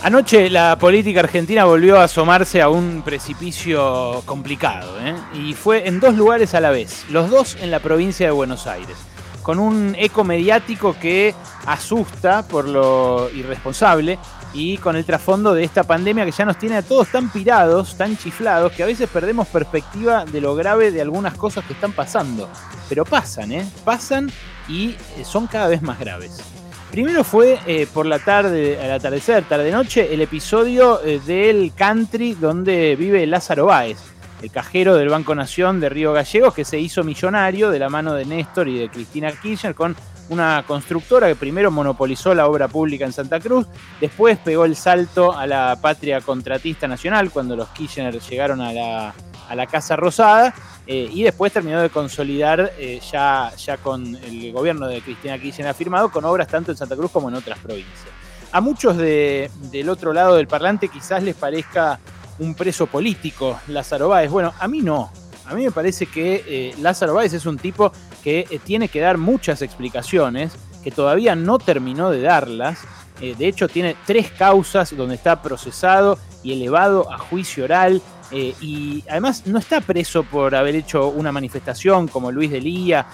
Anoche la política argentina volvió a asomarse a un precipicio complicado, ¿eh? y fue en dos lugares a la vez, los dos en la provincia de Buenos Aires, con un eco mediático que asusta por lo irresponsable y con el trasfondo de esta pandemia que ya nos tiene a todos tan pirados, tan chiflados, que a veces perdemos perspectiva de lo grave de algunas cosas que están pasando. Pero pasan, ¿eh? Pasan y son cada vez más graves. Primero fue eh, por la tarde, al atardecer, tarde-noche, el episodio eh, del country donde vive Lázaro Báez, el cajero del Banco Nación de Río Gallegos, que se hizo millonario de la mano de Néstor y de Cristina Kirchner con una constructora que primero monopolizó la obra pública en Santa Cruz, después pegó el salto a la patria contratista nacional cuando los Kirchner llegaron a la, a la Casa Rosada eh, y después terminó de consolidar eh, ya, ya con el gobierno de Cristina Kirchner firmado con obras tanto en Santa Cruz como en otras provincias. A muchos de, del otro lado del parlante quizás les parezca un preso político Lázaro Báez. Bueno, a mí no. A mí me parece que eh, Lázaro Báez es un tipo que tiene que dar muchas explicaciones, que todavía no terminó de darlas. Eh, de hecho, tiene tres causas donde está procesado y elevado a juicio oral. Eh, y además no está preso por haber hecho una manifestación como Luis de Lía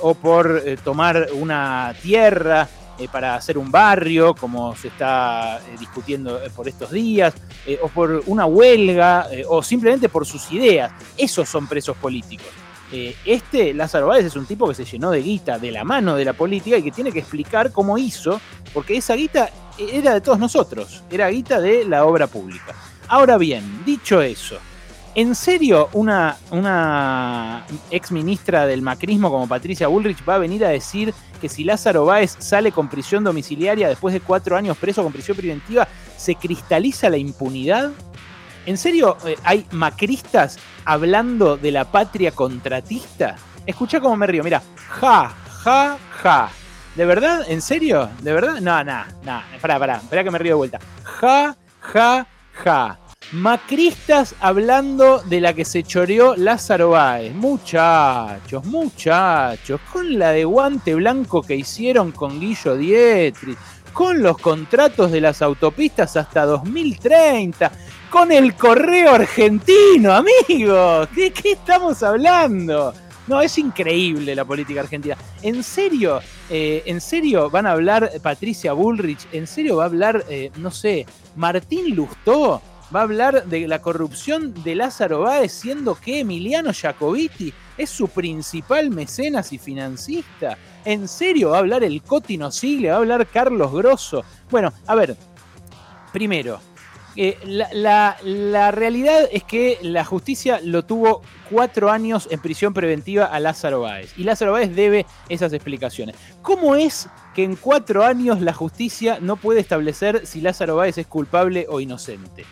o por tomar una tierra para hacer un barrio, como se está discutiendo por estos días, o por una huelga, o simplemente por sus ideas. Esos son presos políticos. Este, Lázaro Báez, es un tipo que se llenó de guita de la mano de la política y que tiene que explicar cómo hizo, porque esa guita era de todos nosotros, era guita de la obra pública. Ahora bien, dicho eso, ¿En serio una, una ex ministra del macrismo como Patricia Bullrich va a venir a decir que si Lázaro Báez sale con prisión domiciliaria después de cuatro años preso con prisión preventiva, se cristaliza la impunidad? ¿En serio eh, hay macristas hablando de la patria contratista? Escucha cómo me río, mira, ja, ja, ja. ¿De verdad? ¿En serio? ¿De verdad? No, no, no. Pará, pará, que me río de vuelta. Ja, ja, ja. Macristas hablando de la que se choreó Lázaro Báez. Muchachos, muchachos, con la de guante blanco que hicieron con Guillo Dietri, con los contratos de las autopistas hasta 2030, con el correo argentino, amigos. ¿De qué estamos hablando? No, es increíble la política argentina. ¿En serio? Eh, ¿En serio van a hablar Patricia Bullrich? ¿En serio va a hablar, eh, no sé, Martín Lustó? va a hablar de la corrupción de Lázaro Báez, siendo que Emiliano Jacobiti es su principal mecenas y financista. ¿En serio va a hablar el Cotino Sigle? ¿Va a hablar Carlos Grosso? Bueno, a ver, primero, eh, la, la- la realidad es que la justicia lo tuvo cuatro años en prisión preventiva a Lázaro Báez. Y Lázaro Báez debe esas explicaciones. ¿Cómo es que en cuatro años la justicia no puede establecer si Lázaro Báez es culpable o inocente?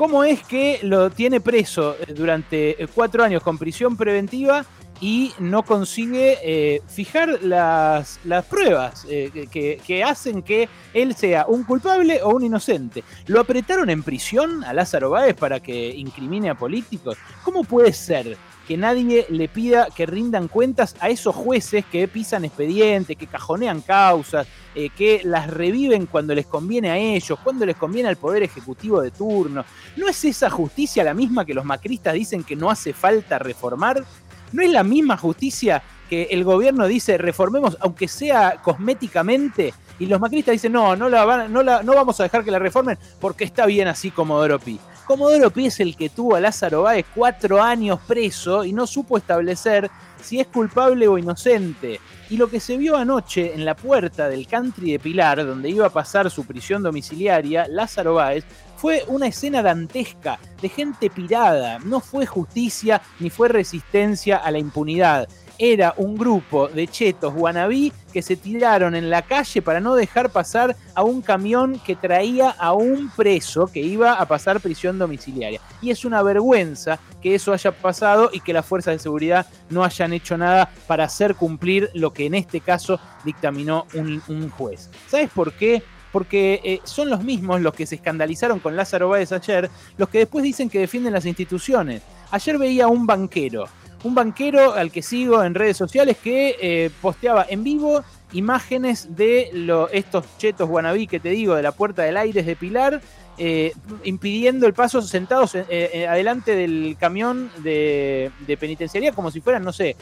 ¿Cómo es que lo tiene preso eh, durante eh, cuatro años con prisión preventiva y no consigue eh, fijar las, las pruebas eh, que- que, hacen que él sea un culpable o un inocente? ¿Lo apretaron en prisión a Lázaro Báez para que incrimine a políticos? ¿Cómo puede ser que nadie le pida que rindan cuentas a esos jueces que pisan expedientes, que cajonean causas, eh, que las reviven cuando les conviene a ellos, cuando les conviene al Poder Ejecutivo de turno? ¿No es esa justicia la misma que los macristas dicen que no hace falta reformar? ¿No es la misma justicia que el gobierno dice reformemos, aunque sea cosméticamente? Y los macristas dicen, no, no, la van- no, la- no vamos a dejar que la reformen porque está bien así Comodoro Pi. Comodoro Pi es el que tuvo a Lázaro Báez cuatro años preso y no supo establecer si es culpable o inocente. Y lo que se vio anoche en la puerta del country de Pilar, donde iba a pasar su prisión domiciliaria, Lázaro Báez, fue una escena dantesca de gente pirada. No fue justicia ni fue resistencia a la impunidad. Era un grupo de chetos guanabí que se tiraron en la calle para no dejar pasar a un camión que traía a un preso que iba a pasar prisión domiciliaria. Y es una vergüenza que eso haya pasado y que las fuerzas de seguridad no hayan hecho nada para hacer cumplir lo que en este caso dictaminó un, juez. ¿Sabes por qué? Porque eh, son los mismos los que se escandalizaron con Lázaro Báez ayer, los que después dicen que defienden las instituciones. Ayer veía un banquero, un banquero al que sigo en redes sociales que eh, posteaba en vivo imágenes de lo- estos chetos guanabí que te digo, de la Puerta del Aires de Pilar, eh, impidiendo el paso sentados eh, eh, adelante del camión de, penitenciaría como si fueran, no sé,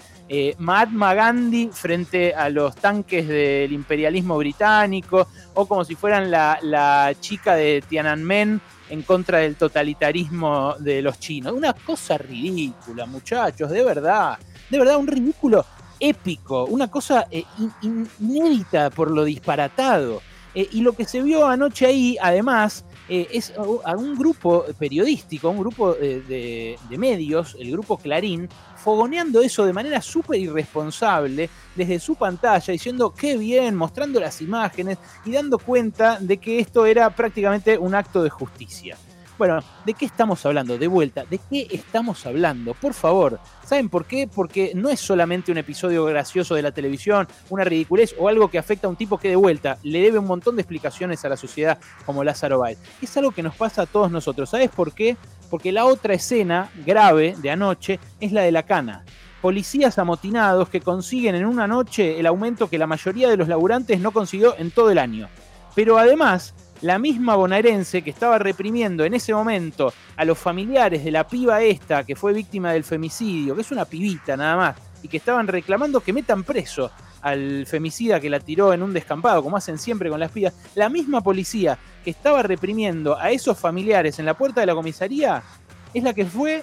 Mahatma Gandhi frente a los tanques del imperialismo británico o como si fueran la chica de Tiananmen en contra del totalitarismo de los chinos. Una cosa ridícula, muchachos, de verdad. De verdad, un ridículo épico, una cosa inédita por lo disparatado. y lo que se vio anoche ahí, además, eh, es a un grupo periodístico, un grupo de, medios, el grupo Clarín, fogoneando eso de manera súper irresponsable desde su pantalla, diciendo qué bien, mostrando las imágenes y dando cuenta de que esto era prácticamente un acto de justicia. Bueno, ¿de qué estamos hablando? De vuelta, ¿de qué estamos hablando? Por favor, ¿saben por qué? Porque no es solamente un episodio gracioso de la televisión, una ridiculez o algo que afecta a un tipo que de vuelta le debe un montón de explicaciones a la sociedad como Lázaro Báez. Es algo que nos pasa a todos nosotros. ¿Sabes por qué? Porque la otra escena grave de anoche es la de la cana policías amotinados que consiguen en una noche el aumento que la mayoría de los laburantes no consiguió en todo el año. Pero además la misma bonaerense que estaba reprimiendo en ese momento a los familiares de la piba esta que fue víctima del femicidio, que es una pibita nada más, y que estaban reclamando que metan preso al femicida que la tiró en un descampado, como hacen siempre con las pibas, la misma policía que estaba reprimiendo a esos familiares en la puerta de la comisaría es la que fue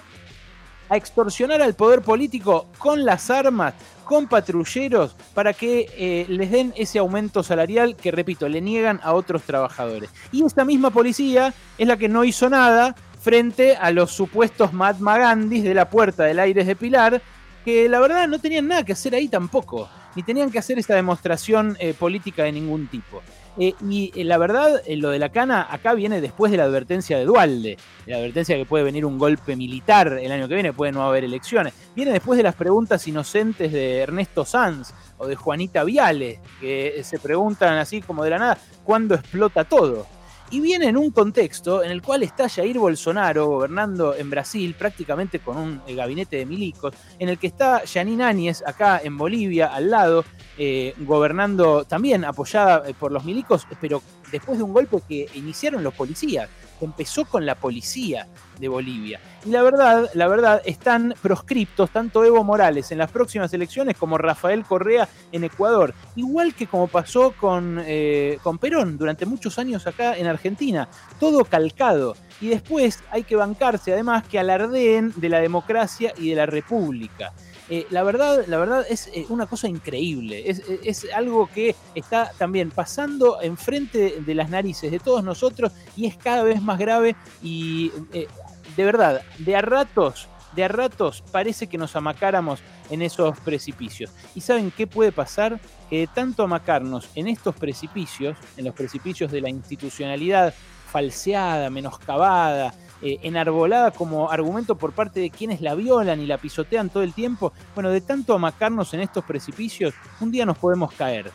a extorsionar al poder político con las armas, con patrulleros, para que eh, les den ese aumento salarial que, repito, le niegan a otros trabajadores. Y esta misma policía es la que no hizo nada frente a los supuestos Mahatma Gandhis de la Puerta del Aires de Pilar, que la verdad no tenían nada que hacer ahí tampoco, ni tenían que hacer esta demostración eh, política de ningún tipo. Eh, y eh, la verdad, eh, lo de la cana acá viene después de la advertencia de Dualde, la advertencia que puede venir un golpe militar el año que viene, puede no haber elecciones. Viene después de las preguntas inocentes de Ernesto Sanz o de Juanita Viale, que se preguntan así como de la nada, ¿cuándo explota todo? Y viene en un contexto en el cual está Jair Bolsonaro gobernando en Brasil prácticamente con un eh, gabinete de milicos, en el que está Janine Áñez acá en Bolivia al lado, eh, gobernando también apoyada eh, por los milicos, pero después de un golpe que iniciaron los policías empezó con la policía de Bolivia. Y la verdad, la verdad, están proscriptos tanto Evo Morales en las próximas elecciones como Rafael Correa en Ecuador. Igual que como pasó con, eh, con Perón durante muchos años acá en Argentina. Todo calcado. Y después hay que bancarse además que alardeen de la democracia y de la república. Eh, la, verdad, la verdad es eh, una cosa increíble. Es, algo que está también pasando enfrente de las narices de todos nosotros y es cada vez más grave y eh, de verdad, de a ratos, de a ratos parece que nos amacáramos en esos precipicios. ¿Y saben qué puede pasar? Que de tanto amacarnos en estos precipicios, en los precipicios de la institucionalidad falseada, menoscabada, eh, enarbolada como argumento por parte de quienes la violan y la pisotean todo el tiempo, bueno, de tanto amacarnos en estos precipicios, un día nos podemos caer.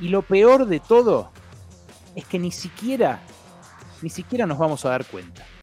Y lo peor de todo es que ni siquiera, ni siquiera nos vamos a dar cuenta.